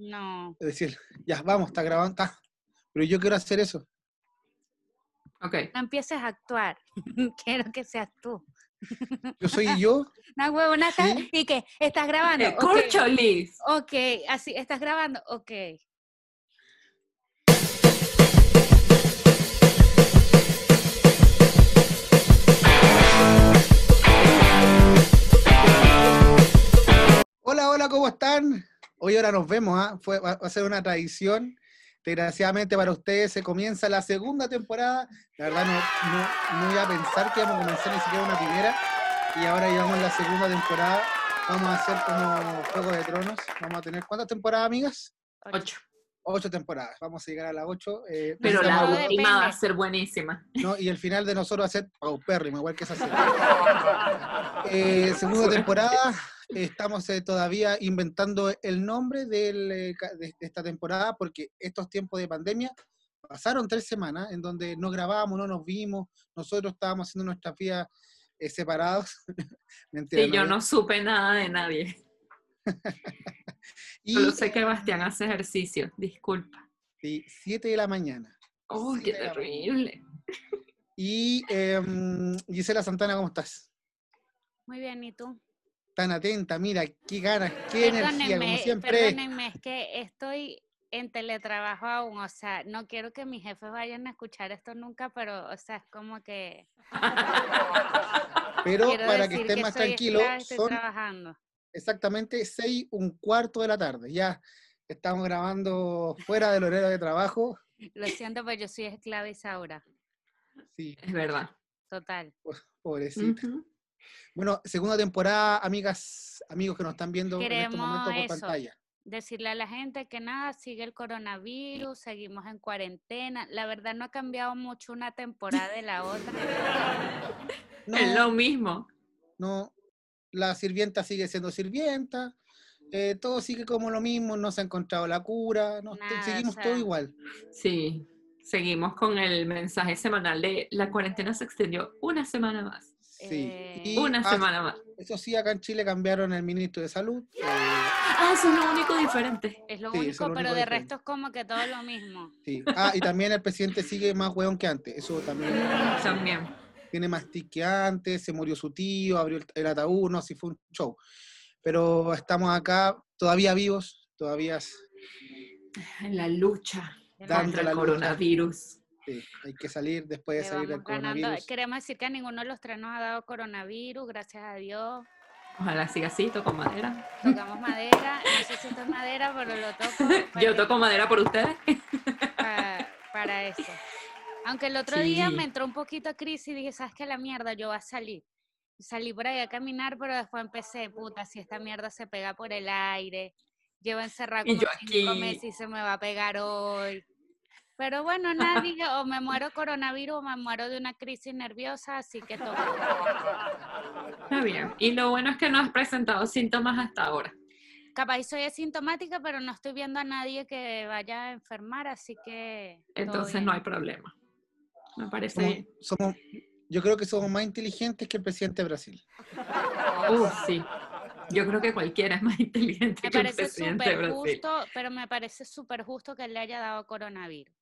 No. Es decir, ya, vamos, está grabando, está. Pero yo quiero hacer eso. Ok. No empieces a actuar. Quiero que seas tú. Yo soy yo. Una huevona Sí. ¿Y qué? ¿Estás grabando? Eh, Ok. Corcholis. Ok, así, ¿estás grabando? Ok. Hola, hola, ¿cómo están? Hoy ahora nos vemos, ¿ah? Fue, va a ser una tradición. Desgraciadamente para ustedes se comienza la segunda temporada. La verdad no, no, no iba a pensar que íbamos a comenzar ni siquiera una primera. Y ahora llevamos la segunda temporada. Vamos a hacer como Juego de Tronos. Vamos a tener, ¿cuántas temporadas, amigas? Ocho. Ocho temporadas. Vamos a llegar a las ocho. eh, Pero no la última va a ser buenísima. ¿no? Y el final de nosotros va a ser paupérrimo, igual que esa serie. Eh, segunda temporada, estamos eh, todavía inventando el nombre del, eh, ca- de, esta temporada porque estos tiempos de pandemia pasaron tres semanas en donde no grabábamos, no nos vimos, nosotros estábamos haciendo nuestras vidas eh, separados. Mentira, Sí, yo había- no supe nada de nadie. Y Solo sé que Bastián hace ejercicio. Disculpa. sí, siete de la mañana. ¡Uy, Sí, qué terrible! Y em, Gisela Santana, ¿cómo estás? Muy bien, ¿y tú? Tan atenta, mira, qué ganas, qué energía, como siempre. perdónenme, es que estoy en teletrabajo aún, o sea, no quiero que mis jefes vayan a escuchar esto nunca, pero, o sea, es como que Pero quiero para que estén más tranquilos, son trabajando. Exactamente seis, un cuarto de la tarde. Ya estamos grabando fuera del horario de trabajo. Lo siento, pero yo soy esclava Isaura, Sí, Es verdad. total. po- pobrecita. Bueno, segunda temporada, amigas, amigos que nos están viendo en este Queremos momento por eso. pantalla. Decirle a la gente que nada, sigue el coronavirus, seguimos en cuarentena. La verdad no ha cambiado mucho una temporada de la otra. Es lo mismo. no, la sirvienta sigue siendo sirvienta. eh, todo sigue como lo mismo, no se ha encontrado la cura, no, Nada, o seguimos sea, todo igual. Sí. Seguimos con el mensaje semanal de la cuarentena se extendió una semana más. Sí. Eh, Y, Una ah, semana más. Eso sí, acá en Chile cambiaron el ministro de salud. eh, Ah, eso es lo único diferente. Es lo Sí, eso es único, lo pero único de diferente. resto es como que todo lo mismo. Sí. Ah, y también el presidente sigue más hueón que antes. Eso también. También. Tiene más tic que antes, se murió su tío, abrió el, el ataúd, no, así fue un show. Pero estamos acá todavía vivos, todavía En la lucha contra el coronavirus. sí, hay que salir después de salir del ganando. coronavirus. Queremos decir que a ninguno de los tres nos ha dado coronavirus, gracias a Dios. Ojalá siga así, toco madera. Tocamos madera, no sé si esto es madera, pero lo toco. Yo toco madera por ustedes. para, para eso. Aunque el otro día me entró un poquito de crisis y dije, ¿sabes qué? La mierda, yo voy a salir. Salí por ahí a caminar, pero después empecé, puta, si esta mierda se pega por el aire, llevo encerrada Y como cinco meses y se me va a pegar hoy. Pero bueno, nada, dije, o me muero coronavirus o me muero de una crisis nerviosa, así que toca. Está bien. Y lo bueno es que no has presentado síntomas hasta ahora. Capaz soy asintomática, pero no estoy viendo a nadie que vaya a enfermar, así que... todo Entonces no hay problema. Me parece Somos, bien. somos- yo creo que somos más inteligentes que el presidente de Brasil. Uf, sí. Yo creo que cualquiera es más inteligente Me que el presidente de súper Brasil. justo, pero me parece súper justo que él le haya dado coronavirus.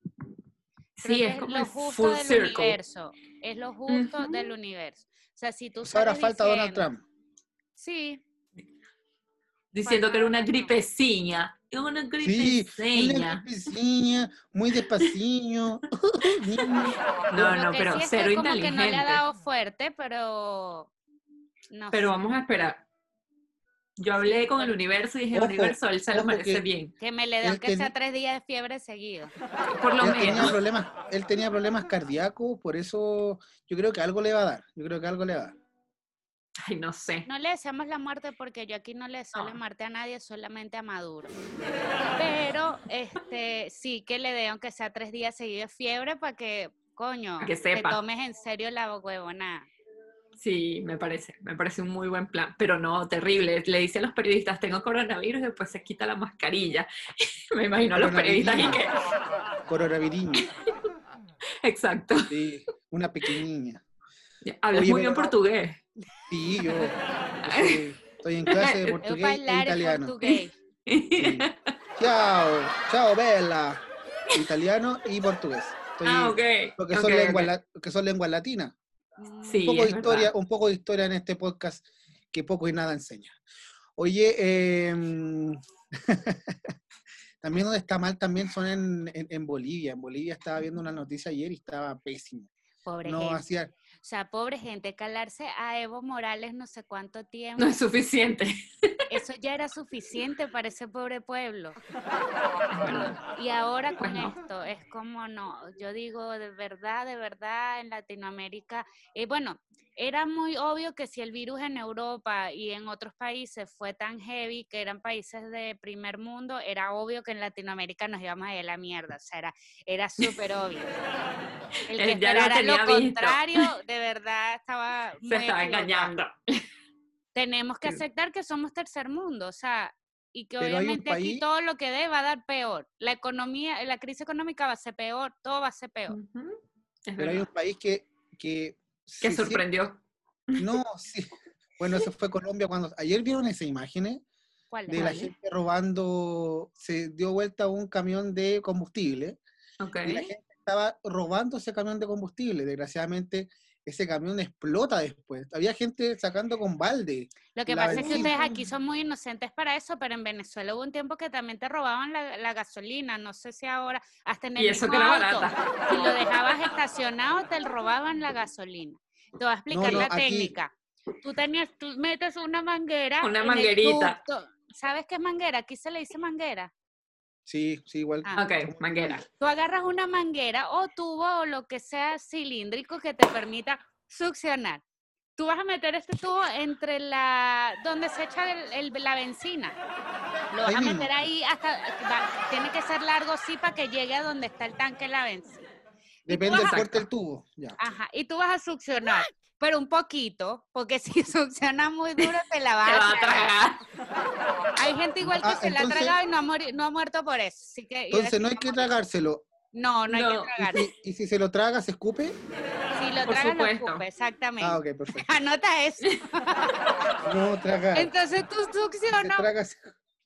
Creo Sí, que es como lo justo full del circle. universo. Es lo justo del universo. O sea, si tú Pues ahora falta Donald Trump. Sí, Diciendo que era una gripeciña. Es una Sí, gripeciña. una muy despaciño. No, lo no, que pero sí cero que como que no le ha inteligente. dado fuerte, pero... No Pero sé. vamos a esperar. Yo hablé con el universo y dije, Ojo, universo, él se lo merece que- bien. Que me le dé él aunque sea tres días de fiebre seguido. Por lo él, tenía menos. problemas, él tenía problemas cardíacos, por eso yo creo que algo le va a dar. Yo creo que algo le va a dar. Ay, no sé. No le deseamos la muerte porque yo aquí no le deseo la muerte a nadie, solamente a Maduro. Pero este sí que le dé aunque sea tres días seguidos de fiebre para que, coño, que te sepa. tomes en serio la huevona. Sí, me parece. Me parece un muy buen plan. Pero no, terrible. Le dice a los periodistas, tengo coronavirus, y después se quita la mascarilla. me imagino a los periodistas y que... Coronavirus. Exacto. Sí, una pequeñilla. Hablas Oye, muy bien pero- portugués. Sí, yo, yo soy- estoy en clase de portugués e italiano. portugués. Sí. Ciao, ciao bella. Italiano y portugués. Estoy- Ah, ok. porque, son lenguas, ok. la- que son lenguas latinas. Mm, Sí. un poco de historia, verdad. un poco de historia en este podcast que poco y nada enseña. Oye, em, también donde está mal también son en, en- en Bolivia. En Bolivia estaba viendo una noticia ayer y estaba pésimo. Pobre No gente. hacía, sea, pobre gente, calarse a Evo Morales no sé cuánto tiempo. No es suficiente. Eso ya era suficiente para ese pobre pueblo. Y ahora con esto es como no, yo digo de verdad, de verdad en Latinoamérica, eh, bueno, era muy obvio que si el virus en Europa y en otros países fue tan heavy, que eran países de primer mundo, era obvio que en Latinoamérica nos íbamos a ir a la mierda, o sea, era, era súper obvio. El que lo esperara lo, contrario, de verdad estaba muy Se estaba equivocado engañando. Tenemos que aceptar que somos tercer mundo, o sea, y que Pero obviamente aquí todo lo que dé va a dar peor. La economía, la crisis económica va a ser peor, todo va a ser peor. Pero hay un país que... Que, Que sí, sí- sorprendió. no, sí. Bueno, eso fue Colombia cuando... Ayer vieron esas imágenes ¿Cuál de la gente robando... Se dio vuelta un camión de combustible. Ok. y la gente estaba robando ese camión de combustible. Desgraciadamente, ese camión explota después. Había gente sacando con balde. Lo que pasa es que ustedes aquí son muy inocentes para eso, pero en Venezuela hubo un tiempo que también te robaban la, la gasolina, no sé si ahora, hasta en el Y eso mismo que era auto. barata. Si lo dejabas estacionado, te robaban la gasolina. Te voy a explicar no, la aquí- técnica. Tú tenías, tú metes una manguera. Una manguerita. ¿Sabes qué es manguera? Aquí se le dice manguera. Sí, sí, igual. Ah. Ok, manguera. Tú agarras una manguera o tubo o lo que sea cilíndrico que te permita succionar. Tú vas a meter este tubo entre la donde se echa el- el- la benzina. Lo vas Ahí a mismo. meter ahí hasta va- tiene que ser largo sí para que llegue a donde está el tanque de la benzina. Depende del fuerte del tubo. Ya. Ajá, y tú vas a succionar, pero un poquito, porque si succiona muy duro te la vas va a tragar. Hay gente igual que Ah, se la ha tragado y no ha, no ha muerto por eso. Así que yo Entonces no hay que tragárselo. No, no hay que Y tragar. si, y si se lo traga, ¿se escupe? Si lo Por tragas, lo supuesto. escupe, exactamente. Ah, ok, perfecto. Anota eso. No tragar. Entonces tú succionas traga,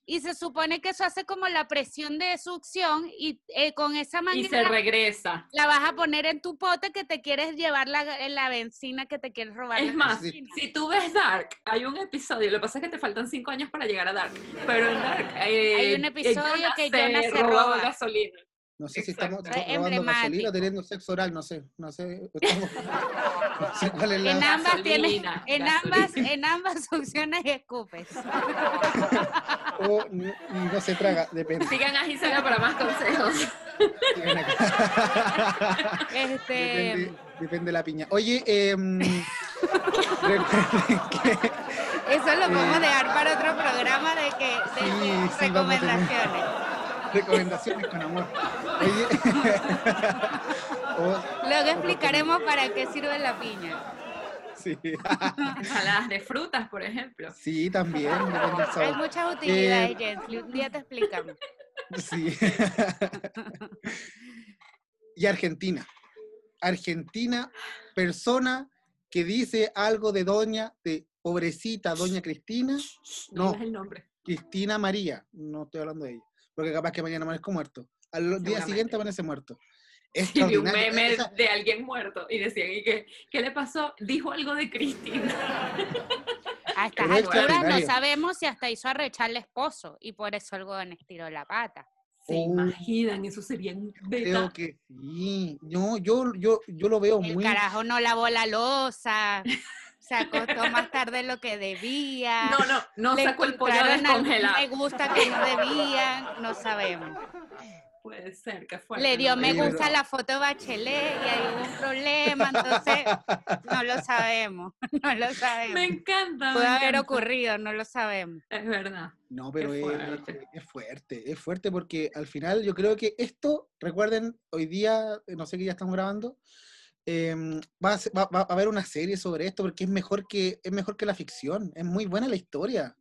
y se supone que eso hace como la presión de succión y eh, con esa Y se manguera regresa. la vas a poner en tu pote que te quieres llevar la, la benzina que te quieres robar. Es más, si tú ves Dark, hay un episodio, lo que pasa es que te faltan cinco años para llegar a Dark, pero en Dark eh, Hay un eh, episodio que Jonah se roba. gasolina. No sé si Exacto. estamos Es robando gasolina o teniendo sexo oral, no sé. No sé. estamos- no sé cuál es la. En ambas tienes, en gasolina. ambas, en ambas succionas y escupes. O n- no se traga, depende. Sigan a Gisela para más consejos. Este, depende, depende de la piña. Oye, em, recuerden que eso lo podemos Eh, dejar para otro programa de que de, sí, sí, recomendaciones. Recomendaciones con amor. Oye, o- Luego explicaremos para qué sirve la piña. sí. Ensaladas de frutas, por ejemplo. sí, también, Hay muchas utilidades, Eh, Jensly. Un día te explicamos. Sí. y Argentina. Argentina, persona que dice algo de doña, de pobrecita doña Cristina, No, No. el nombre. Cristina María, no estoy hablando de ella, porque capaz que mañana amanezco muerto. Al día siguiente amanece muerto. Y vi un meme Esa- de alguien muerto y decían, ¿y qué, qué le pasó? Dijo algo de Cristina. A estas Pero alturas no sabemos si hasta hizo arrechar al esposo y por eso el gobierno estiró la pata. ¿Se Oh. imaginan? Eso sería un beta. Creo que sí. No, yo, yo, yo lo veo El muy. carajo no lavó la losa, se acostó más tarde de lo que debía. No, no, no le sacó el pollo descongelado. me gusta que no debían, no sabemos. Puede ser, que fuerte. Le dio ¿no? me gusta la foto de Bachelet y ahí hubo un problema, entonces no lo sabemos, no lo Me sabemos. encanta. me Puede haber encanta. ocurrido, no lo sabemos. Es verdad. No, pero es, fuerte. es fuerte, es fuerte porque al final yo creo que esto, recuerden, hoy día, eh, no sé qué ya estamos grabando, em, va, a, va- va a haber una serie sobre esto porque es mejor que, es mejor que la ficción, es muy buena la historia,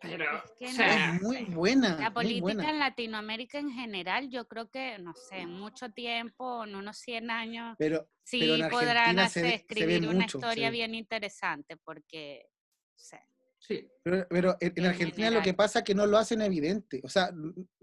Pero, Es que o no sea, es muy buena, La política buena. en Latinoamérica en general, yo creo que, no sé, mucho tiempo, en unos 100 años, Pero, sí pero en podrán se hacer- ve- se escribir una mucho, historia bien interesante, porque, o sea, sí. pero, pero en, en en Argentina lo que general. pasa es que no lo hacen evidente, o sea,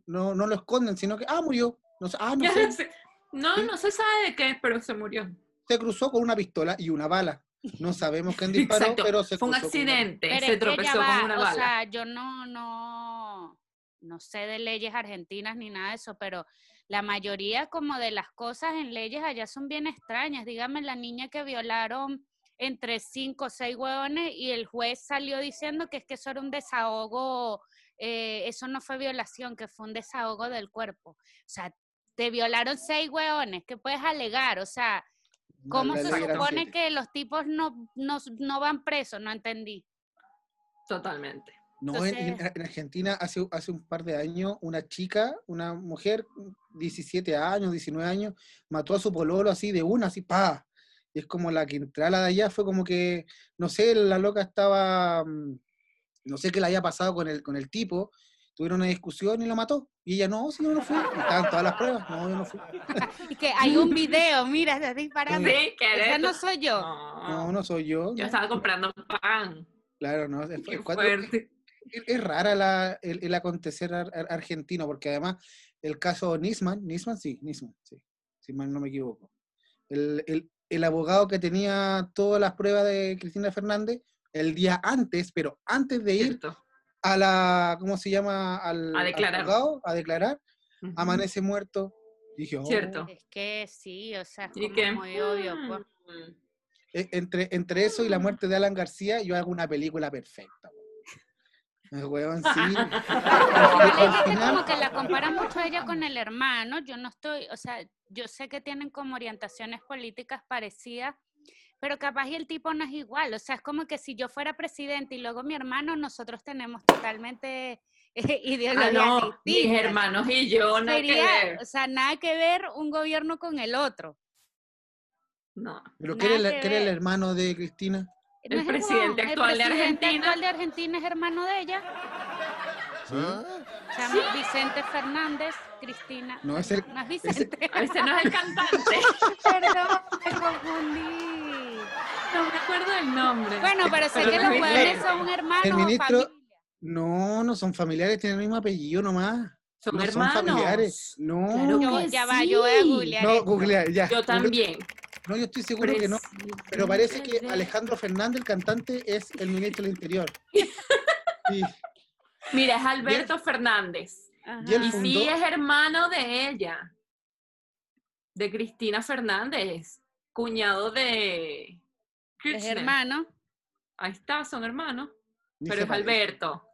no, no lo esconden, sino que, ah, murió. No, sé, ah, no, sé. No, no se sabe de qué, pero se murió. Se cruzó con una pistola y una bala. No sabemos quién disparó, Exacto, pero se Fue un cruzó con una- accidente, Pero se es que ya tropezó va, con una o bala. sea, yo no, no, no sé de leyes argentinas ni nada de eso, pero la mayoría como de las cosas en leyes allá son bien extrañas. Dígame la niña que violaron entre cinco o seis huevones y el juez salió diciendo que es que eso era un desahogo, eh, eso no fue violación, que fue un desahogo del cuerpo. O sea, te violaron seis hueones, ¿qué puedes alegar? O sea, ¿cómo se supone que los tipos no, no, no van presos? No entendí. Totalmente. No, en, en- Entonces- en Argentina hace, hace un par de años, una chica, una mujer, 17 años, 19 años, mató a su pololo así de una, así, pa. Y es como la que entró la de allá, fue como que, no sé, la loca estaba, mm, no sé qué le había pasado con el, con el tipo, tuvieron una discusión y lo mató. Y ella, no, sí, yo no fui. Y estaban todas las pruebas, no, yo no fui. Y que hay un video, mira, estás disparando. Sí, eres no soy yo. No, No, no soy yo. Yo no. estaba comprando pan. Claro, no. es- Qué es cuatro- fuerte. es, es rara la, el, el acontecer ar- ar- argentino, porque además el caso Nisman, Nisman sí, Nisman, sí, si mal no me equivoco. El, el- el abogado que tenía todas las pruebas de Cristina Fernández, el día antes, pero antes de ir Cierto. A la, ¿cómo se llama? Al, A al declarar. juzgado, a declarar, Ujú. amanece muerto. Dije, oh, Cierto. Es que sí, o sea, es como que, muy obvio. pues. mm, e- entre, entre eso y la muerte de Alan García, yo hago una película perfecta. weón. Weón, sí. Al como que la compara mucho a ella con el hermano. Yo no estoy, o sea, yo sé que tienen como orientaciones políticas parecidas, pero capaz y el tipo no es igual. O sea, es como que si yo fuera presidente y luego mi hermano, nosotros tenemos totalmente eh, Ah, ideologías no, mis hermanos y yo, nada que ver. o sea, nada que ver un gobierno con el otro. No. ¿Pero es, nada el- que el hermano de Cristina? El ¿No es presidente el actual de presidente Argentina. actual de Argentina es hermano de ella. ¿Sí? Se llama Vicente Fernández, Cristina. No, es el- No es Vicente. A veces no es el cantante. Perdón, me confundí. No me acuerdo del nombre. Bueno, pero sé Pero que los es huevones Vicente. son hermanos El o ministro- familia. No, no son familiares, tienen el mismo apellido nomás. Son no hermanos. son familiares. No, Claro Yo, que ya va, yo voy a googlear no, googlear, ya. Yo también. No, yo estoy seguro que no. Pero parece que Alejandro Fernández, el cantante, es el ministro del Interior. Sí, Mira, es Alberto Fernández. y él Y sí es hermano de ella. De Cristina Fernández. Cuñado de. Es hermano. Ahí está, son hermanos. ni Pero es parece. Alberto.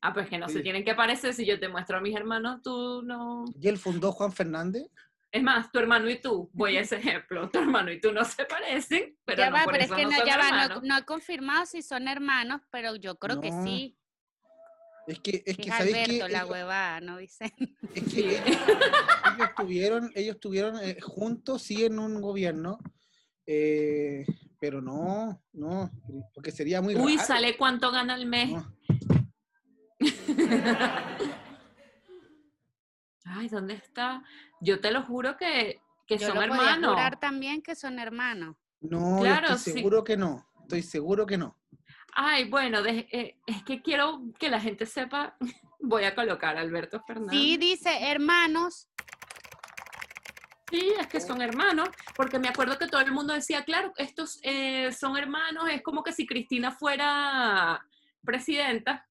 Ah, pues que no se tienen que parecer. Si yo te muestro a mis hermanos, tú no. Y él fundó Juan Fernández. Es más, tu hermano y tú, voy a ese ejemplo. Tu hermano y tú no se parecen, pero ya no va, por pero es que no son ya va, no, no he confirmado si son hermanos, pero yo creo que sí. Es que, es que Es ¿sabéis Alberto, la Ellos- huevada, ¿no, Vicente? Es que ellos, ellos estuvieron, ellos estuvieron eh, juntos, sí, en un gobierno, eh, pero no, no, porque sería muy Uy, raro. sale cuánto gana al mes. No. Ay, ¿dónde está? Yo te lo juro que, que Yo son lo podía hermanos. jurar también que son hermanos. No, yo Claro, estoy sí. seguro que no. Estoy seguro que no. Ay, bueno, de- eh, es que quiero que la gente sepa. Voy a colocar a Alberto Fernández. Sí, dice hermanos. Sí, es que son hermanos, porque me acuerdo que todo el mundo decía, claro, estos eh, son hermanos, es como que si Cristina fuera presidenta.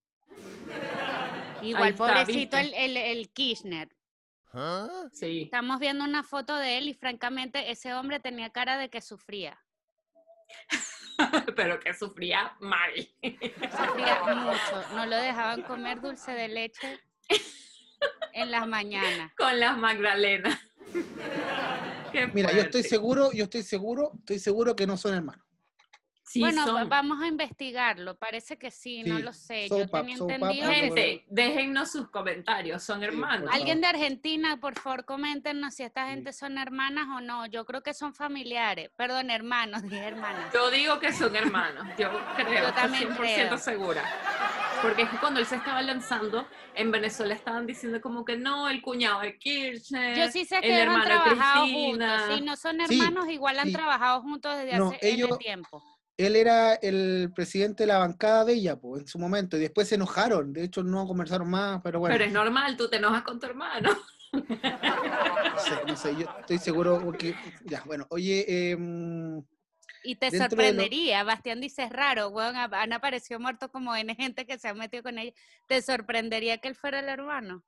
Igual, está, pobrecito el, el, el Kirchner. Sí. Estamos viendo una foto de él y francamente ese hombre tenía cara de que sufría. Pero que sufría mal. Sufría mucho. No lo dejaban comer dulce de leche en las mañanas. Con las Magdalenas. Mira, yo estoy seguro, yo estoy seguro, estoy seguro que no son hermanos. Sí, bueno, son. vamos a investigarlo. Parece que sí, no lo sé. son Yo pap- tenía son entendido Gente, déjennos sus comentarios, son hermanos. Alguien de Argentina, por favor, coméntenos si esta Sí. gente son hermanas o no. Yo creo que son familiares. Perdón, hermanos, dije hermanas. Yo digo que son hermanos, yo creo, Yo estoy también 100% creo. segura. Porque es que cuando él se estaba lanzando, en Venezuela estaban diciendo como que no, el cuñado de Kirchner, Yo sí sé el que han hermano de trabajado Cristina. juntos. Si no son Sí, hermanos, igual han sí. trabajado juntos desde No, hace ellos- tiempo. él era el presidente de la bancada de ella, pues, en su momento, y después se enojaron, de hecho no conversaron más, pero bueno. Pero es normal, tú te enojas con tu hermano. No sé, no sé, yo estoy seguro que, ya, bueno, oye, eh, y te sorprendería, Bastián dice, es raro, weón, han aparecido muerto como N gente que se ha metido con ella. ¿Te sorprendería que él fuera el hermano?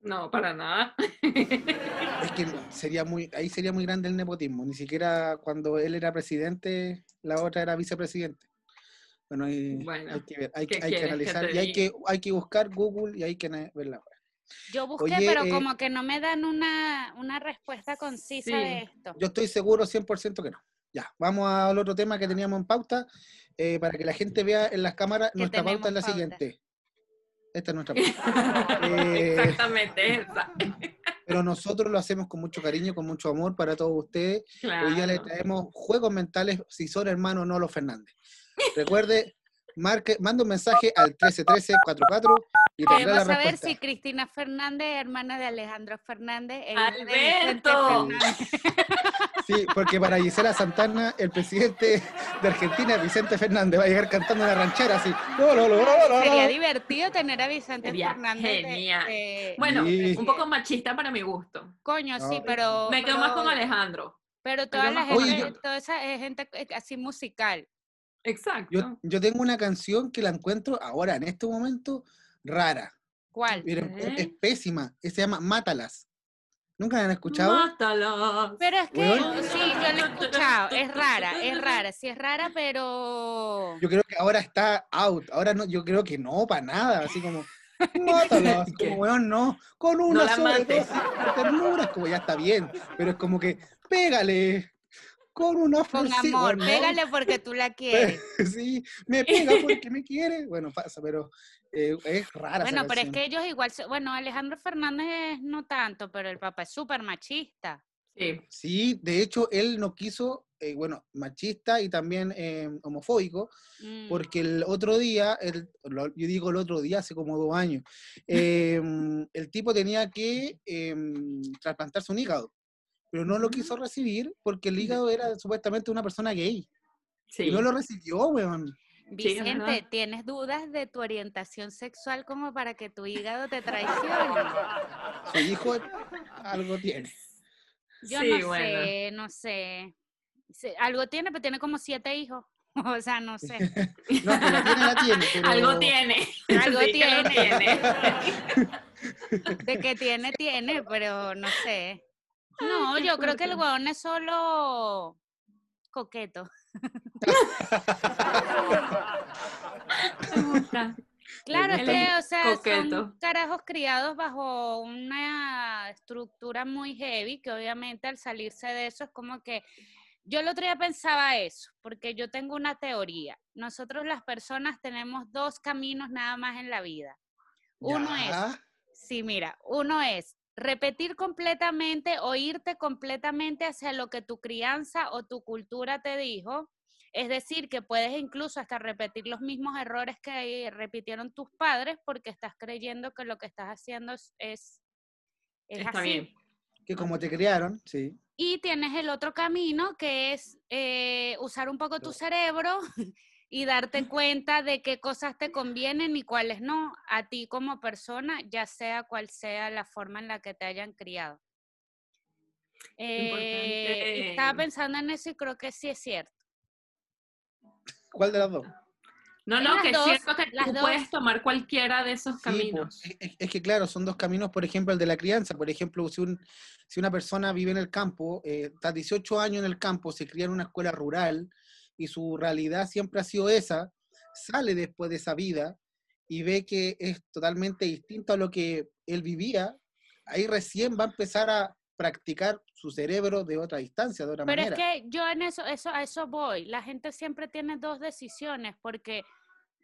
No, para nada. Es que sería muy, ahí sería muy grande el nepotismo. Ni siquiera cuando él era presidente, la otra era vicepresidente. Bueno, hay, hay que ver, hay, hay que analizar y hay que, hay que buscar Google y hay que verla. Yo busqué, pero eh, como que no me dan una, una respuesta concisa de esto. Yo estoy seguro 100% que no. Ya, vamos al otro tema que teníamos en pauta, eh, para que la gente vea en las cámaras, nuestra pauta es la siguiente. Esta es nuestra pauta. Eh, Exactamente, esa. Pero nosotros lo hacemos con mucho cariño, con mucho amor para todos ustedes. Hoy ya le traemos juegos mentales si son hermanos no los Fernández. Recuerde, marque, manda un mensaje al 131344 y a saber si Cristina Fernández, hermana de Alejandro Fernández, ¡Alberto! Sí, porque para Gisela Santana, el presidente de Argentina, Vicente Fernández, va a llegar cantando una ranchera así. Sería divertido tener a Vicente Fernández. Genial. Bueno, un poco machista para mi gusto. Coño, sí, pero... Me quedo más con Alejandro. Pero toda la gente, toda esa gente así musical. Exacto. Yo, tengo una canción que la encuentro ahora, en este momento, rara. ¿Cuál? es, pésima. Se llama Mátalas. ¿Nunca la han escuchado? Mátalas. Pero es que sí, yo la he escuchado. Es rara, es rara. Sí, es rara, pero. Yo creo que ahora está out. Ahora no, yo creo que no, para nada. Así como. Mátalas. como, weón, no. Con una no sola ternura, como ya está bien. Pero es como que, pégale con una Con amor, pégale porque tú la quieres. sí, me pega porque me quiere. Bueno, pasa, pero eh, es rara. Bueno, pero es que ellos igual, bueno, Alejandro Fernández no tanto, pero el papá es súper machista. Sí. sí, de hecho, él no quiso, eh, bueno, machista y también eh, homofóbico, mm. porque el otro día, el, yo digo el otro día, hace como dos años, em, el tipo tenía que em, trasplantarse un hígado pero no lo quiso recibir porque el hígado era supuestamente una persona gay. Y no lo recibió, weón. Vicente, ¿tienes dudas de tu orientación sexual como para que tu hígado te traicione? Su hijo algo tiene. Yo no sé, no sé. Algo tiene, pero tiene como siete hijos. O sea, no sé. no, pero tiene, la tiene. Algo tiene. Algo tiene. De que tiene, tiene, pero no sé. No, yo creo que el huevón es solo coqueto. Claro, es que, o sea, son carajos criados bajo una estructura muy heavy, que obviamente al salirse de eso es como que yo el otro día pensaba eso, porque yo tengo una teoría. Nosotros las personas tenemos dos caminos nada más en la vida. Uno es, sí, mira, uno es repetir completamente o irte completamente hacia lo que tu crianza o tu cultura te dijo. Es decir, que puedes incluso hasta repetir los mismos errores que repitieron tus padres porque estás creyendo que lo que estás haciendo es, es, Está Bien. Que como te criaron, sí. Y tienes el otro camino que es eh, usar un poco tu cerebro y darte cuenta de qué cosas te convienen y cuáles no a ti como persona, ya sea cual sea la forma en la que te hayan criado. Eh, estaba pensando en eso y creo que sí es cierto. ¿Cuál de las dos? No, no, que es cierto que tú puedes tomar cualquiera de esos caminos. es, que claro, son dos caminos, por ejemplo, el de la crianza. Por ejemplo, si, un, si una persona vive en el campo, eh, está 18 años en el campo, se cría en una escuela rural, y su realidad siempre ha sido esa, sale después de esa vida y ve que es totalmente distinto a lo que él vivía, ahí recién va a empezar a practicar su cerebro de otra distancia, de otra manera. Pero es que yo en eso, eso, a eso voy. La gente siempre tiene dos decisiones, porque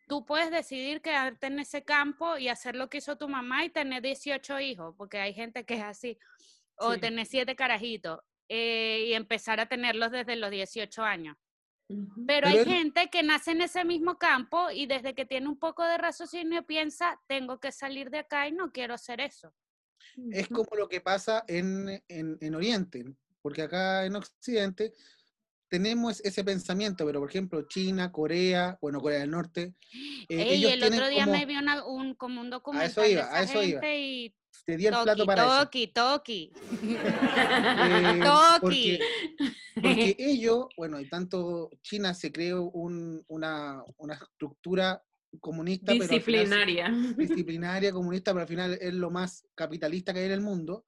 tú puedes decidir quedarte en ese campo y hacer lo que hizo tu mamá y tener 18 hijos, porque hay gente que es así, o tener siete carajitos, eh, y empezar a tenerlos desde los 18 años. Pero, hay gente que nace en ese mismo campo y desde que tiene un poco de raciocinio piensa, tengo que salir de acá y no quiero hacer eso. Es como lo que pasa en, en, Oriente, porque acá en Occidente tenemos ese pensamiento, pero por ejemplo, China, Corea, bueno, Corea del Norte. Eh, ellos el otro día me vi un, como un documental. A eso iba, a eso iba. Y te di el plato para toki, eso. Toki, eh, toki. Porque, porque, ellos, bueno, y tanto China se creó un, una, una estructura comunista. Disciplinaria. Pero disciplinaria, comunista, pero al final es lo más capitalista que hay en el mundo.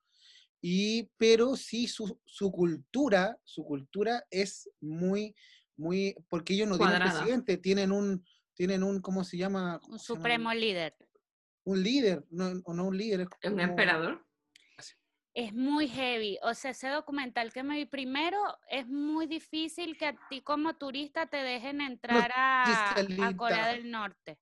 Y, pero sí su, su cultura, su cultura es muy, muy, porque ellos no tienen presidente, tienen un, tienen un, ¿cómo se llama? un supremo líder. Un líder, no, no un líder. Es ¿Un emperador? Es muy heavy. O sea, ese documental que me vi primero, es muy difícil que a ti como turista te dejen entrar a, a Corea del Norte.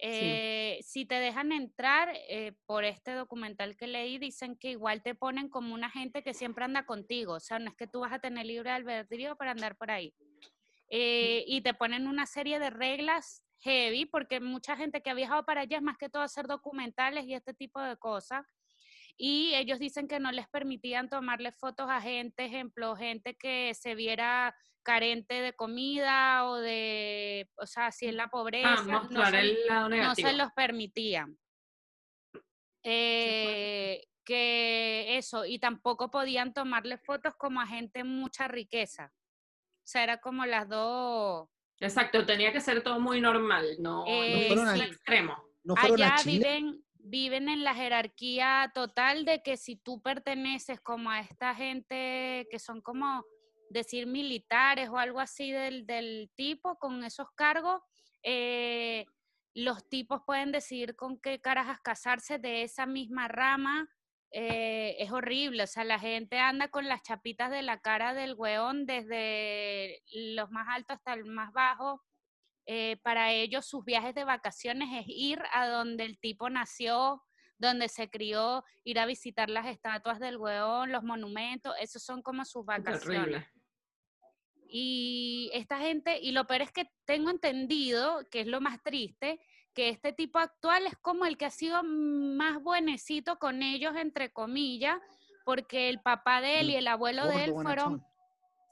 Eh, si te dejan entrar eh, por este documental que leí, dicen que igual te ponen como una gente que siempre anda contigo. O sea, no es que tú vas a tener libre albedrío para andar por ahí. Eh, y te ponen una serie de reglas heavy, porque mucha gente que ha viajado para allá es más que todo hacer documentales y este tipo de cosas. Y ellos dicen que no les permitían tomarle fotos a gente, ejemplo, gente que se viera carente de comida o de, o sea, si es la pobreza, ah, no, se, el lado no, se, los permitían. Eh, que eso, y tampoco podían tomarle fotos como a gente mucha riqueza. O sea, era como las dos. Exacto, tenía que ser todo muy normal, no, eh, no extremo. Allá viven, viven en la jerarquía total de que si tú perteneces como a esta gente que son como decir militares o algo así del, del tipo con esos cargos, eh, los tipos pueden decidir con qué carajas casarse de esa misma rama. Eh, es horrible, o sea, la gente anda con las chapitas de la cara del weón desde los más altos hasta el más bajo. Eh, para ellos sus viajes de vacaciones es ir a donde el tipo nació, donde se crió, ir a visitar las estatuas del weón, los monumentos, esos son como sus vacaciones. Y esta gente, y lo peor es que tengo entendido, que es lo más triste, que este tipo actual es como el que ha sido más buenecito con ellos, entre comillas, porque el papá de él y el abuelo de él fueron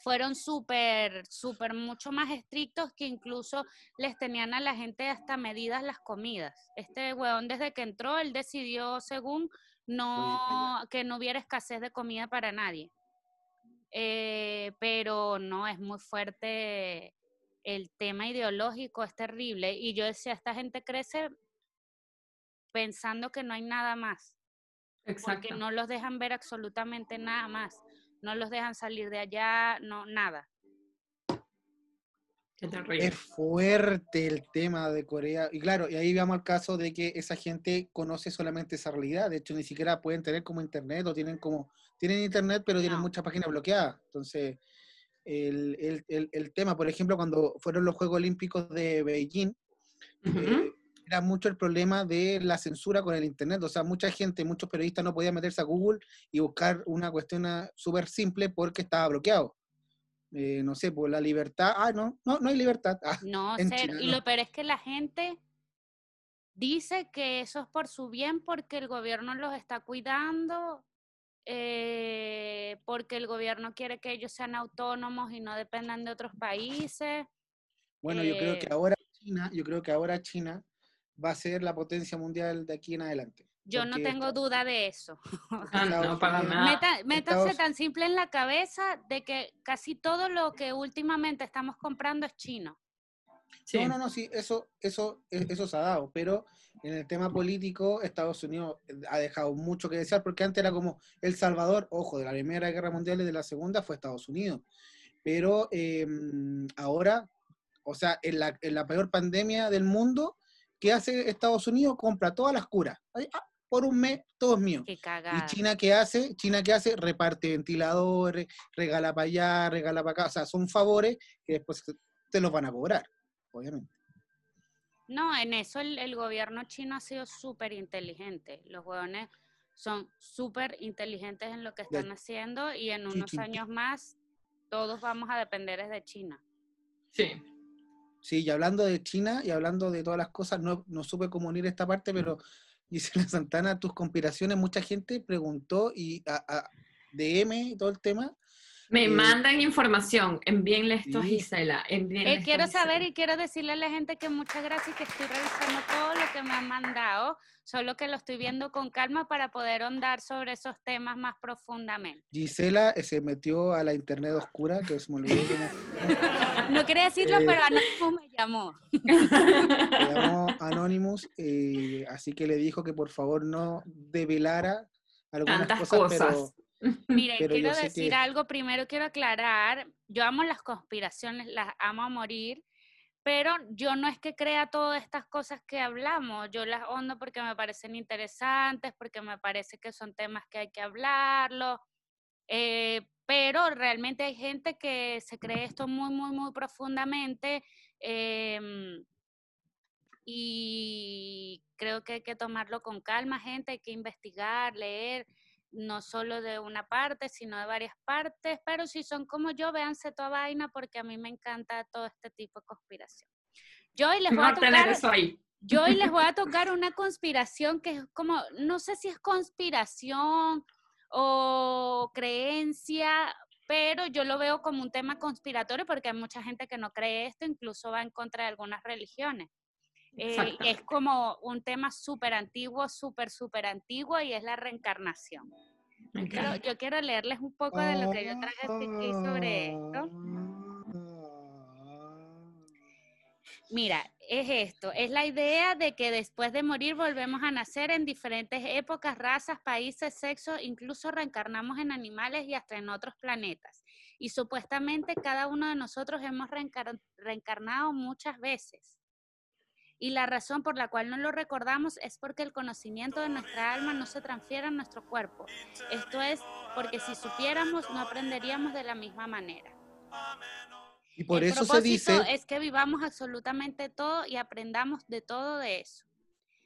fueron súper, súper mucho más estrictos que incluso les tenían a la gente hasta medidas las comidas. Este weón desde que entró, él decidió según no, que no hubiera escasez de comida para nadie. Eh, pero no, es muy fuerte el tema ideológico, es terrible. Y yo decía, esta gente crece pensando que no hay nada más. Exacto. Porque no los dejan ver absolutamente nada más. No los dejan salir de allá, no, nada. Es fuerte el tema de Corea. Y claro, y ahí vamos al caso de que esa gente conoce solamente esa realidad. De hecho, ni siquiera pueden tener como internet o tienen como, tienen internet, pero tienen muchas páginas bloqueadas. Entonces, el, el, el, tema, por ejemplo, cuando fueron los Juegos Olímpicos de Beijing, eh, era mucho el problema de la censura con el internet. O sea, mucha gente, muchos periodistas no podían meterse a Google y buscar una cuestión ah, súper simple porque estaba bloqueado. Eh, no sé, por la libertad, ah, no, no, no hay libertad. Ah, no, y lo peor es que la gente dice que eso es por su bien porque el gobierno los está cuidando, eh, porque el gobierno quiere que ellos sean autónomos y no dependan de otros países. Bueno, yo creo que eh ahora China, yo creo que ahora China va a ser la potencia mundial de aquí en adelante. Yo no tengo duda de eso. Ah, no, para nada. métanse tan simple en la cabeza de que casi todo lo que últimamente estamos comprando es chino. No, no, no, sí, eso, eso, e, eso se ha dado, pero en el tema político Estados Unidos ha dejado mucho que desear, porque antes era como El Salvador, ojo, de la Primera Guerra Mundial y de la Segunda fue Estados Unidos, pero em, ahora, o sea, en la, en la peor pandemia del mundo, ¿qué hace Estados Unidos? Compra todas las curas. Ah, por un mes, todo es mío. y China qué hace, China qué hace, reparte ventiladores, regala para allá, regala para acá, o sea, son favores que después te los van a cobrar, obviamente. No, en eso el, gobierno chino ha sido súper inteligente. Los huevones son súper inteligentes en lo que están haciendo y en unos años más todos vamos a depender de China. Sí. Sí, y hablando de China y hablando de todas las cosas, no, no supe cómo unir esta parte, pero la Santana, tus conspiraciones, mucha gente preguntó y a, DM y todo el tema, Me Eh, mandan información, envíenle esto a. Gisela. Eh, a quiero Gisela. saber y quiero decirle a la gente que muchas gracias que estoy revisando todo lo que me han mandado, solo que lo estoy viendo con calma para poder ahondar sobre esos temas más profundamente. Gisela eh, se metió a la internet oscura, que se me olvidó No quería decirlo, Eh. pero Anonymous me llamó. se llamó Anonymous, eh, así que le dijo que por favor no develara algunas Tantas cosas, pero Pero yo quiero decir que- algo, primero quiero aclarar, yo amo las conspiraciones, las amo a morir, pero yo no es que crea todas estas cosas que hablamos, yo las hondo porque me parecen interesantes, porque me parece que son temas que hay que hablarlo, eh, pero realmente hay gente que se cree esto muy, muy, muy profundamente em, y creo que hay que tomarlo con calma, gente, hay que investigar, leer, no solo de una parte, sino de varias partes, pero si son como yo, véanse toda vaina porque a mí me encanta todo este tipo de conspiración. Yo hoy les voy a tocar, yo hoy les voy a tocar una conspiración que es como, no sé si es conspiración o creencia, pero yo lo veo como un tema conspiratorio porque hay mucha gente que no cree esto, incluso va en contra de algunas religiones. Eh, es como un tema súper antiguo, súper, súper antiguo y es la reencarnación. Quiero- yo quiero leerles un poco de lo que yo traje aquí sobre esto. Mira, es esto, es la idea de que después de morir volvemos a nacer en diferentes épocas, razas, países, sexos, incluso reencarnamos en animales y hasta en otros planetas. Y supuestamente cada uno de nosotros hemos reencar- reencarnado muchas veces. Y la razón por la cual no lo recordamos es porque el conocimiento de nuestra alma no se transfiere a nuestro cuerpo. Esto es porque si supiéramos no aprenderíamos de la misma manera. Y por El eso se dice, es que vivamos absolutamente todo y aprendamos de todo de eso.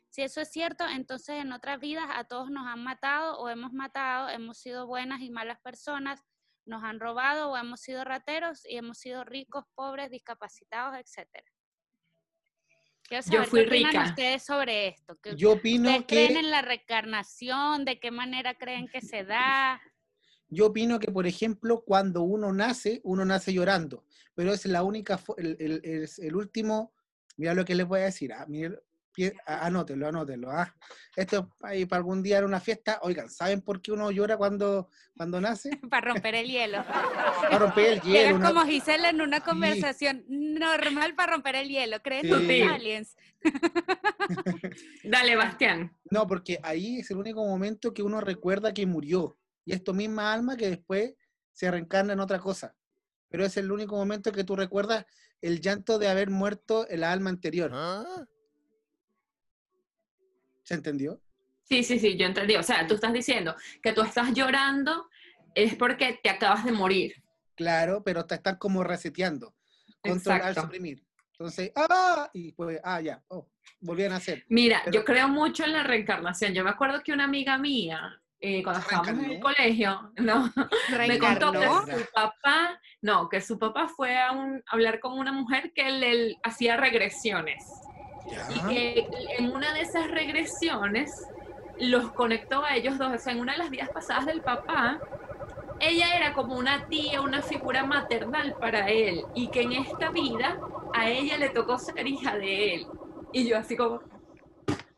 Si eso es cierto, entonces en otras vidas a todos nos han matado o hemos matado, hemos sido buenas y malas personas, nos han robado o hemos sido rateros y hemos sido ricos, pobres, discapacitados, etcétera. Quiero Yo fui qué rica. ustedes sobre esto. ¿Qué- yo opino ¿Ustedes creen que, en la reencarnación? ¿De qué manera creen que se da? yo opino que, por ejemplo, cuando uno nace, uno nace llorando, pero es la única, el, el- el último, mira lo que les voy a decir, ah, ah, anótenlo, anótenlo, ah. Esto es para algún día en una fiesta, oigan, ¿saben por qué uno llora cuando, cuando nace? Para romper el hielo. Para romper el hielo. Llegas una- como Gisela en una conversación normal para romper el hielo. ¿Crees Sí. aliens? Dale, Bastián. No, porque ahí es el único momento que uno recuerda que murió. Y es tu misma alma que después se reencarna en otra cosa. Pero es el único momento que tú recuerdas el llanto de haber muerto el alma anterior. ¿Se entendió? Sí, sí, sí, yo entendí. O sea, tú estás diciendo que tú estás llorando es porque te acabas de morir. Claro, pero te están como reseteando. Control al Exacto. suprimir. Entonces, ¡ah! Y pues, ah, ya, oh, volvían a hacer. Mira, Pero- yo creo mucho en la reencarnación. Yo me acuerdo que una amiga mía, eh, cuando ¿Se estábamos en el colegio, no, me contó que su papá, no, que su papá fue a, un- a hablar con una mujer que le hacía regresiones. Y que en una de esas regresiones los conectó a ellos dos. O sea, en una de las vidas pasadas del papá, ella era como una tía, una figura maternal para él. Y que en esta vida a ella le tocó ser hija de él. Y yo así como,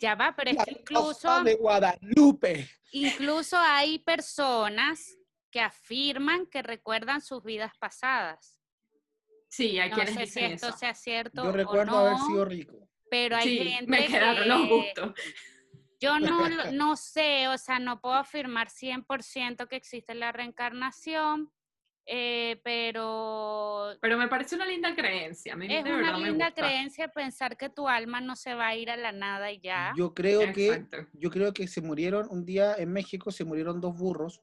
Ya va, pero es que incluso, de Guadalupe. incluso hay personas que afirman que recuerdan sus vidas pasadas. sí, hay No quienes sé si dicen esto eso. sea cierto Yo o recuerdo no, haber sido rico. Pero hay Sí, gente me quedaron que los gustos. yo no, no sé, o sea, no puedo afirmar 100% que existe la reencarnación, eh, pero Pero me parece una linda creencia. A mí es de una me linda creencia pensar que tu alma no se va a ir a la nada y ya. Yo creo que Exacto. yo creo que se murieron un día en México, se murieron dos burros.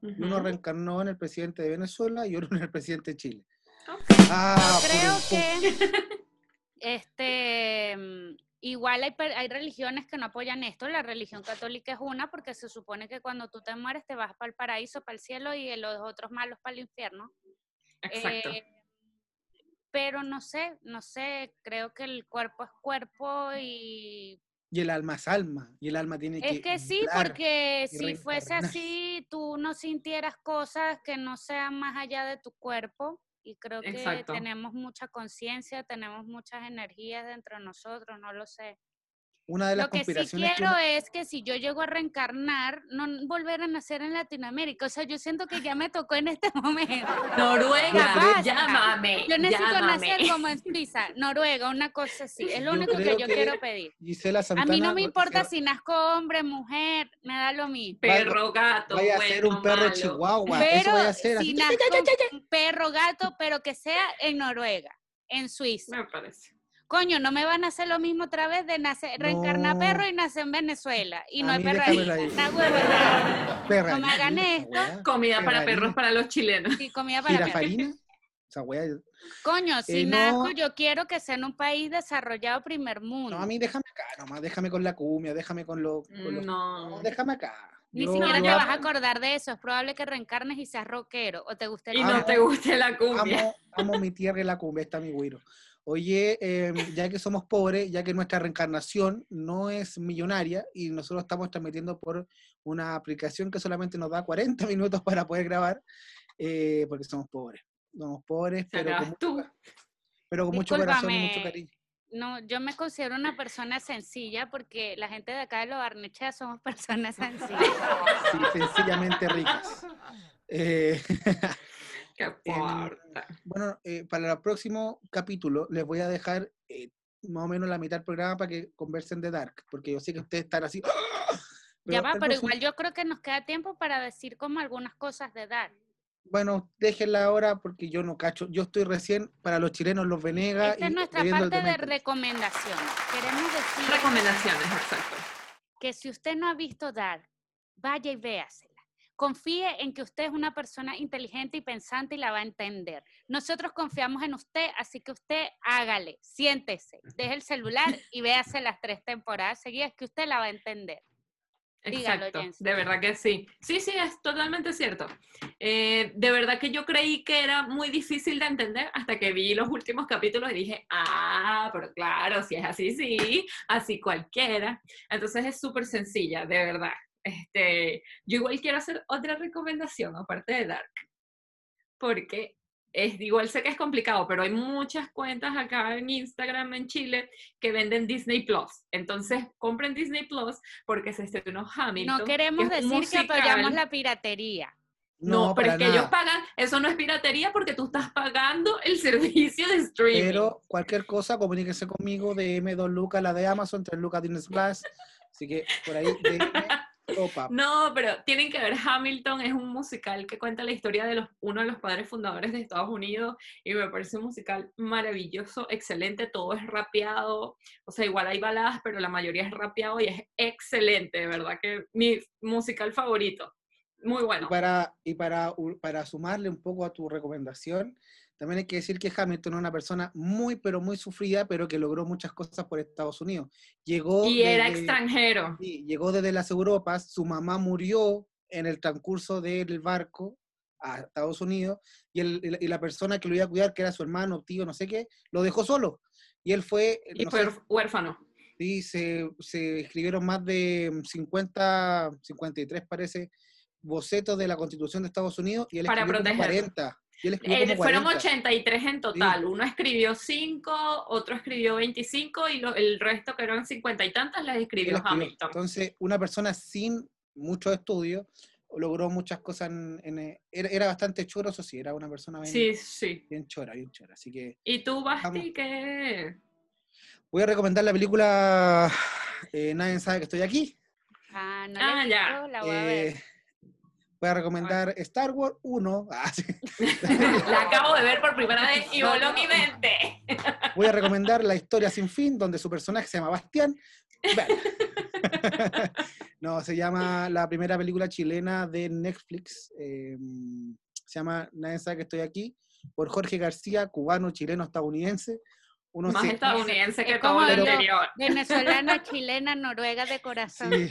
uno reencarnó en el presidente de Venezuela y otro en el presidente de Chile. Ah, Yo creo que este mm, igual hay, hay religiones que no apoyan esto. La religión católica es una porque se supone que cuando tú te mueres te vas para el paraíso, para el cielo y los otros malos para el infierno. Exacto. Eh, pero no sé, no sé, creo que el cuerpo es cuerpo y Y el alma es alma, y el alma tiene que... Es que sí, porque si fuese así, tú no sintieras cosas que no sean más allá de tu cuerpo. Y creo que Exacto. tenemos mucha conciencia, tenemos muchas energías dentro de nosotros, no lo sé. Una de las Lo que sí que quiero es que si yo llego a reencarnar, no volver a nacer en Latinoamérica. O sea, yo siento que ya me tocó en este momento. Noruega, llámame. Yo necesito llámame. nacer como en Suiza, Noruega, una cosa así. Es lo Yo único que yo que quiero pedir. Gisela A mí no me importa si nazco hombre, mujer, me da lo mismo. Perro, gato, Vaya a bueno, ser un perro malo. chihuahua, eso Pero vaya a ser. si así. nazco un perro, gato, pero que sea en Noruega, en Suiza. Me parece. Coño, no me van a hacer lo mismo otra vez de nacer, reencarnar No. perro y nacer en Venezuela. Y no A hay. Perra, no me hagan esto. Comida para perros para los chilenos. Sí, comida para perros. Esa. Coño, si Eh, no. yo quiero que sea en un país desarrollado primer mundo. No, a mí déjame acá nomás, déjame con la cumbia, déjame con lo... con lo- No. no, déjame acá. Ni Yo- siquiera yo te amo- vas a acordar de eso. Es probable que reencarnes y seas rockero o te guste el Y Amo- no te guste la cumbia. Amo, amo mi tierra y la cumbia, está mi güiro. Oye, em, ya que somos pobres, ya que nuestra reencarnación no es millonaria y nosotros estamos transmitiendo por una aplicación que solamente nos da 40 minutos para poder grabar, eh, porque somos pobres. Somos pobres, pero con, mucho, tú. ca- pero con mucho corazón y mucho cariño. No, yo me considero una persona sencilla porque la gente de acá de Lo Barnechea somos personas sencillas. Sí, sencillamente ricas. Eh, Qué fuerte. Bueno, eh, para el próximo capítulo les voy a dejar eh, más o menos la mitad del programa para que conversen de Dark, porque yo sé que ustedes están así. ¡ah! ya va, pero próximo- igual yo creo que nos queda tiempo para decir como algunas cosas de dar. Bueno, déjenla ahora porque yo no cacho. Yo estoy recién para los chilenos, los Venegas. Esta es nuestra parte de recomendaciones. Queremos decir Recomendaciones, exacto. que si usted no ha visto Dark, vaya y véasela. Confíe en que usted es una persona inteligente y pensante y la va a entender. Nosotros confiamos en usted, así que usted hágale, siéntese, deje el celular y véase las tres temporadas seguidas que usted la va a entender. Dígalo, Exacto, de verdad que sí. Sí, sí, es totalmente cierto. Eh, de verdad que yo creí que era muy difícil de entender hasta que vi los últimos capítulos y dije, ah, pero claro, si es así, sí, así cualquiera. Entonces es súper sencilla, de verdad. Este, yo igual quiero hacer otra recomendación, aparte de Dark, porque es, igual sé que es complicado, pero hay muchas cuentas acá en Instagram en Chile que venden Disney Plus. Entonces, compren Disney Plus porque se estrenó Hamilton. No queremos que decir que apoyamos la piratería. No, pero es que ellos pagan, eso no es piratería porque tú estás pagando el servicio de streaming. Pero cualquier cosa, comuníquese conmigo de M2 Lucas, la de Amazon, 3 Lucas Disney Plus. Así que por ahí, ropa. No, pero tienen que ver Hamilton, es un musical que cuenta la historia de los, uno de los padres fundadores de Estados Unidos y me parece un musical maravilloso, excelente, todo es rapeado, o sea, igual hay baladas, pero la mayoría es rapeado y es excelente, de verdad que mi musical favorito, muy bueno. Y para, y para sumarle un poco a tu recomendación, también hay que decir que Hamilton es una persona muy, pero muy sufrida, pero que logró muchas cosas por Estados Unidos. Llegó Y era desde- extranjero. sí, llegó desde las Europas, su mamá murió en el transcurso del barco a Estados Unidos, y, el- y la- persona que lo iba a cuidar, que era su hermano, tío, no sé qué, lo dejó solo. Y él fue, Y no fue sé, huérfano. Sí, se, se escribieron más de 50, 53 parece, bocetos de la Constitución de Estados Unidos y él Para escribió como protegerlo. 40. Y él escribió Eh, como fueron 40. 83 en total. Uno escribió 5, otro escribió 25 y lo- el resto, que eran 50 y tantas, las escribió escribió. Hamilton. Entonces, una persona sin muchos estudios logró muchas cosas. En, en, eh, era, era bastante choro, eso sí, era una persona bien, Sí, sí. bien chora, bien chora. Así que ¿Y tú. Basti, qué? voy a recomendar la película eh, Nadie sabe que estoy aquí. Ah, no Ah, la he ya. visto, la voy a ver. Voy a recomendar Star Wars 1. Ah, sí. La acabo de ver por primera vez y voló mi mente. Voy a recomendar La historia sin fin, donde su personaje se llama Bastián. No, se llama la primera película chilena de Netflix. eh, se llama Nadie sabe que estoy aquí, por Jorge García, cubano, chileno, estadounidense. Uno Más se- estadounidense Es que como todo lo yo. anterior. Venezolana, chilena, noruega de corazón. sí,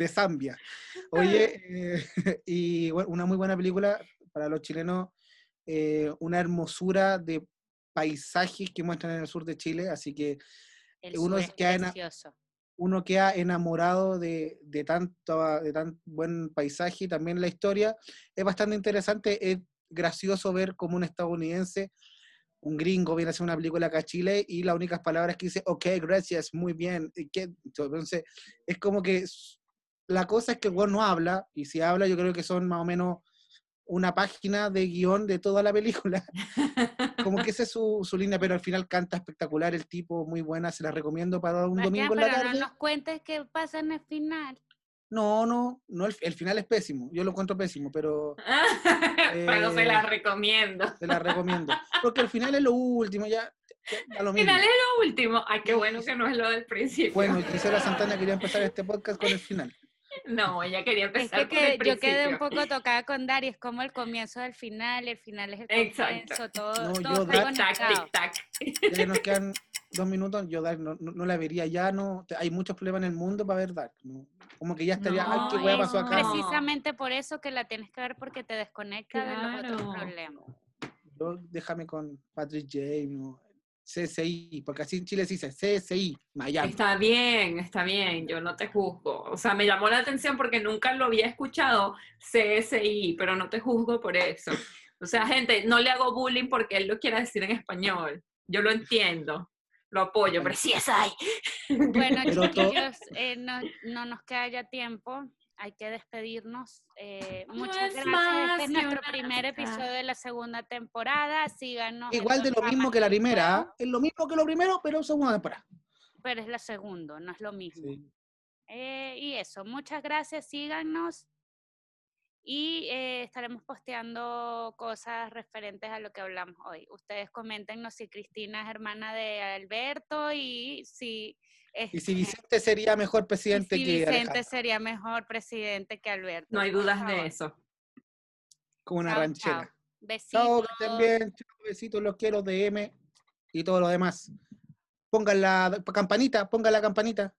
de Zambia. Oye, eh, y bueno, una muy buena película para los chilenos, eh, una hermosura de paisajes que muestran en el sur de Chile, así que El uno es precioso. uno queda enamorado de, de, tanto, de tan buen paisaje y también la historia. Es bastante interesante, es gracioso ver como un estadounidense, un gringo, viene a hacer una película acá a Chile y las únicas palabras que dice, ok, gracias, muy bien. Entonces, es como que la cosa es que el weón no habla, y si habla yo creo que son más o menos una página de guion de toda la película. Como que esa es su, su línea, pero al final canta espectacular el tipo, muy buena, se la recomiendo para un domingo en la pero tarde. no nos cuentes qué pasa en el final. No, no, no el, el final es pésimo. Yo lo encuentro pésimo, pero Pero se Eh, la recomiendo. te la recomiendo. Porque el final es lo último, ya, ya da lo mismo. Final es lo último. Ay, qué bueno que no es lo del principio. Bueno, Gisela Santana quería empezar este podcast con el final. No, ella quería Es empezar que, por el que yo quedé un poco tocada con Dari, es como el comienzo del final, el final es el comienzo, todo, No, todo yo Dar-. Ya nos quedan dos minutos, yo Dark no, no- no la vería ya, no. te- Hay muchos problemas en el mundo para ver Dark. ¿no? Como que ya estaría, ay, qué No, hueá es pasó acá. Precisamente por eso que la tienes que ver porque te desconecta de los otros problemas. Yo déjame con Patrick James, CSI, porque así en Chile se dice CSI, Miami. Está bien, está bien, yo no te juzgo. O sea, me llamó la atención porque nunca lo había escuchado CSI, pero no te juzgo por eso. O sea, gente, no le hago bullying porque él lo quiera decir en español. Yo lo entiendo, lo apoyo, pero sí es ahí. Bueno, chiquillos, eh, no, no nos queda ya tiempo, hay que despedirnos. Eh, No muchas es gracias. más Este es nuestro primer episodio de la segunda temporada. Síganos. Igual de lo mismo que la primera, ¿ah? es lo mismo que lo primero, pero segunda temporada. Pero es la segunda, no es lo mismo. Sí. Eh, y eso, muchas gracias, síganos. Y eh, estaremos posteando cosas referentes a lo que hablamos hoy. Ustedes coméntenos si Cristina es hermana de Alberto y si, Y si Vicente sería mejor y presidente si que Vicente Alejandro, sería mejor presidente que Alberto. No hay dudas de eso. como una Chao, ranchera. chao. Besitos. Chao, que estén bien. Chao, besitos, los quiero, DM y todo lo demás. Pongan la campanita, pongan la campanita.